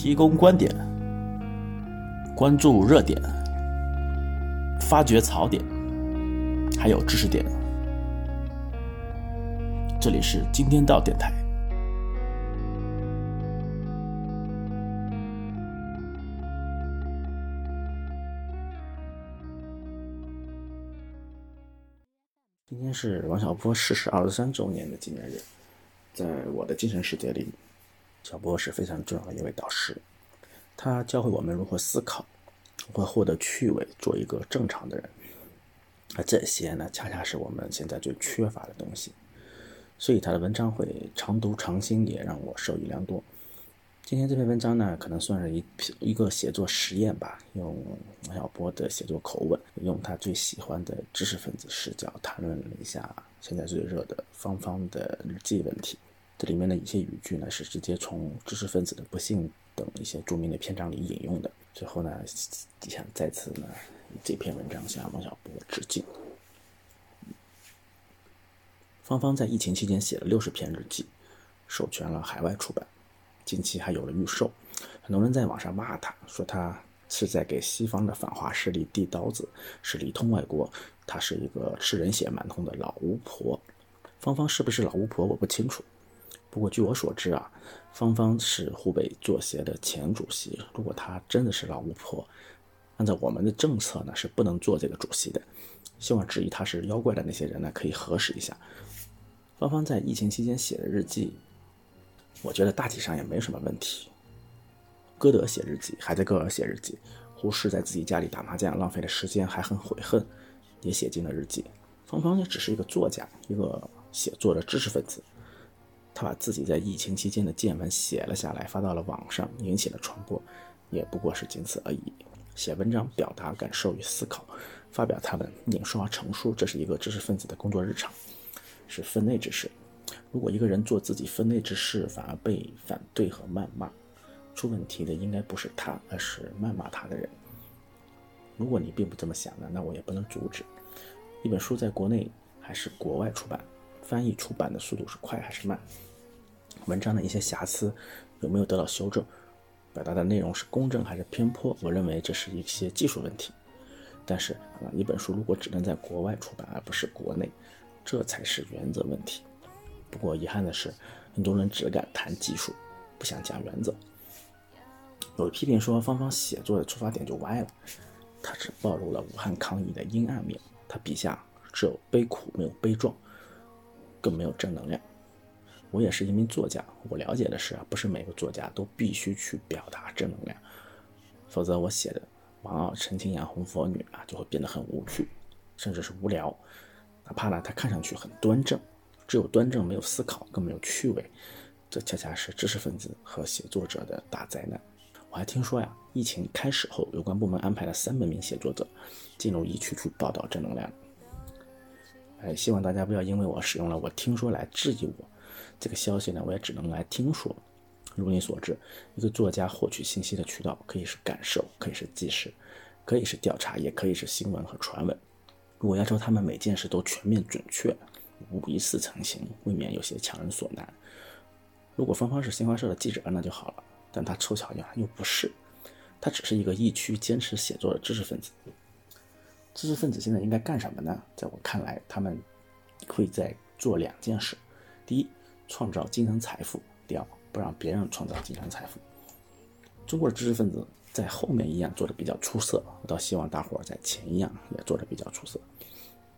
提供观点，关注热点，发掘槽点，还有知识点。这里是今天到电台。今天是王小波逝世二十三周年的纪念日，在我的精神世界里，小波是非常重要的一位导师。他教会我们如何思考，如何获得趣味，做一个正常的人。而这些呢，恰恰是我们现在最缺乏的东西。所以他的文章会常读常新，也让我受益良多。今天这篇文章呢，可能算是一一个写作实验吧，用王小波的写作口吻，用他最喜欢的知识分子视角，谈论了一下现在最热的芳芳的日记问题。这里面的一些语句呢，是直接从《知识分子的不幸》等一些著名的篇章里引用的。最后呢，想再次呢，这篇文章向王小波致敬。芳芳在疫情期间写了六十篇日记，授权了海外出版。近期还有了预售，很多人在网上骂他，说他是在给西方的反华势力递刀子，是里通外国。他是一个吃人血馒头的老巫婆。芳芳是不是老巫婆，我不清楚。不过据我所知啊，芳芳是湖北作协的前主席。如果她真的是老巫婆，按照我们的政策呢，是不能做这个主席的。希望质疑她是妖怪的那些人呢，可以核实一下。芳芳在疫情期间写的日记。我觉得大体上也没什么问题。歌德写日记，海德格尔写日记，胡适在自己家里打麻将，浪费了时间，还很悔恨，也写进了日记。芳芳也只是一个作家，一个写作的知识分子。他把自己在疫情期间的见闻写了下来，发到了网上，引起了传播，也不过是仅此而已。写文章表达感受与思考，发表他们，印刷成书，这是一个知识分子的工作日常，是分内之事。如果一个人做自己分内之事，反而被反对和谩骂，出问题的应该不是他，而是谩骂他的人。如果你并不这么想呢，那我也不能阻止。一本书在国内还是国外出版，翻译出版的速度是快还是慢？文章的一些瑕疵有没有得到修正？表达的内容是公正还是偏颇？我认为这是一些技术问题。但是啊，一本书如果只能在国外出版而不是国内，这才是原则问题。不过遗憾的是，很多人只敢谈技术，不想讲原则。有批评说，芳芳写作的出发点就歪了，他只暴露了武汉抗疫的阴暗面，他笔下只有悲苦，没有悲壮，更没有正能量。我也是一名作家，我了解的是，不是每个作家都必须去表达正能量，否则我写的王傲、陈清扬、红佛女啊，就会变得很无趣，甚至是无聊。哪怕呢，他看上去很端正。只有端正，没有思考，更没有趣味，这恰恰是知识分子和写作者的大灾难。我还听说呀，疫情开始后，有关部门安排了三百名写作者进入疫区去报道正能量。哎，希望大家不要因为我使用了“我听说”来质疑我。这个消息呢，我也只能来听说。如你所知，一个作家获取信息的渠道可以是感受，可以是纪实，可以是调查，也可以是新闻和传闻。如果要求他们每件事都全面准确，无一似成型，未免有些强人所难。如果芳芳是新华社的记者，那就好了。但她凑巧呀，又不是，她只是一个疫区坚持写作的知识分子。知识分子现在应该干什么呢？在我看来，他们会在做两件事：第一，创造精神财富；第二，不让别人创造精神财富。中国的知识分子在后面一样做的比较出色，我倒希望大伙儿在前一样也做的比较出色。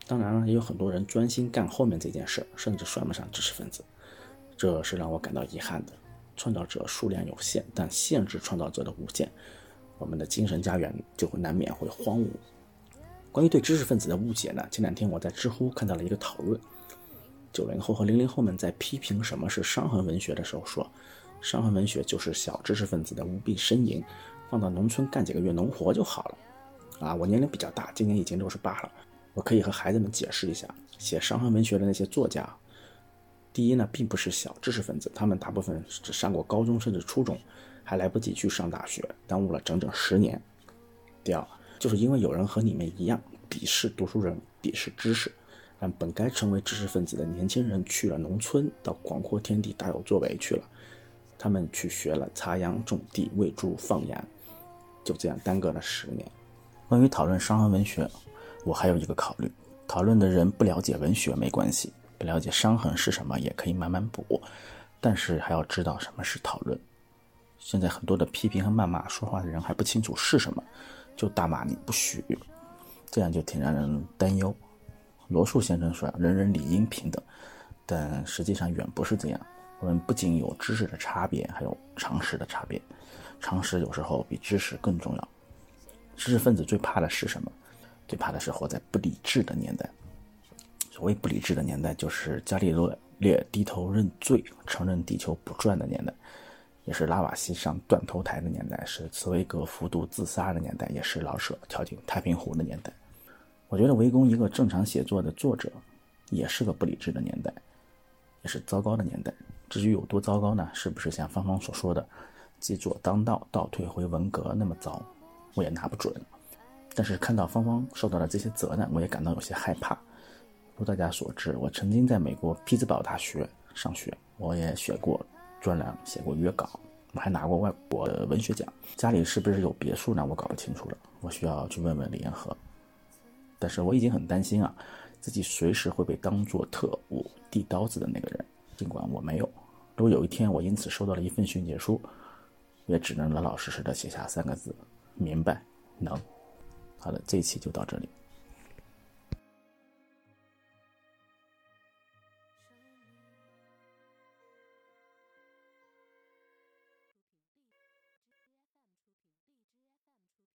当然了，也有很多人专心干后面这件事，甚至算不上知识分子，这是让我感到遗憾的。创造者数量有限，但限制创造者的无限，我们的精神家园就会难免会荒芜。关于对知识分子的误解呢？前两天我在知乎看到了一个讨论，九零后和零零后们在批评什么是伤痕文学的时候说，伤痕文学就是小知识分子的无病呻吟，放到农村干几个月农活就好了。啊，我年龄比较大，今年已经六十八了。我可以和孩子们解释一下，写伤痕文学的那些作家，第一呢，并不是小知识分子，他们大部分只上过高中甚至初中，还来不及去上大学，耽误了整整十年。第二，就是因为有人和你们一样鄙视读书人，鄙视知识，让本该成为知识分子的年轻人去了农村，到广阔天地大有作为去了。他们去学了插秧种地、喂猪放羊，就这样耽搁了十年。关于讨论伤痕文学，我还有一个考虑：讨论的人不了解文学没关系，不了解伤痕是什么也可以慢慢补，但是还要知道什么是讨论。现在很多的批评和谩骂，说话的人还不清楚是什么，就大骂你不许，这样就挺让人担忧。罗素先生说：“人人理应平等。”但实际上远不是这样。我们不仅有知识的差别，还有常识的差别。常识有时候比知识更重要。知识分子最怕的是什么？最怕的是活在不理智的年代。所谓不理智的年代，就是伽利略低头认罪，承认地球不转的年代，也是拉瓦锡上断头台的年代，是茨威格服毒自杀的年代，也是老舍跳进太平湖的年代。我觉得围攻一个正常写作的作者，也是个不理智的年代。也是糟糕的年代。至于有多糟糕呢？是不是像芳芳所说的“既左当道，倒退回文革”那么糟？我也拿不准。但是看到芳芳受到的这些责难，我也感到有些害怕。如大家所知，我曾经在美国匹兹堡大学上学，我也写过专栏，写过约稿，我还拿过外国的文学奖。家里是不是有别墅呢？我搞不清楚了，我需要去问问李彦和。但是我已经很担心啊。自己随时会被当做特务递刀子的那个人，尽管我没有。如果有一天我因此收到了一份训诫书，也只能老老实实的写下三个字：明白，能。好了，这一期就到这里。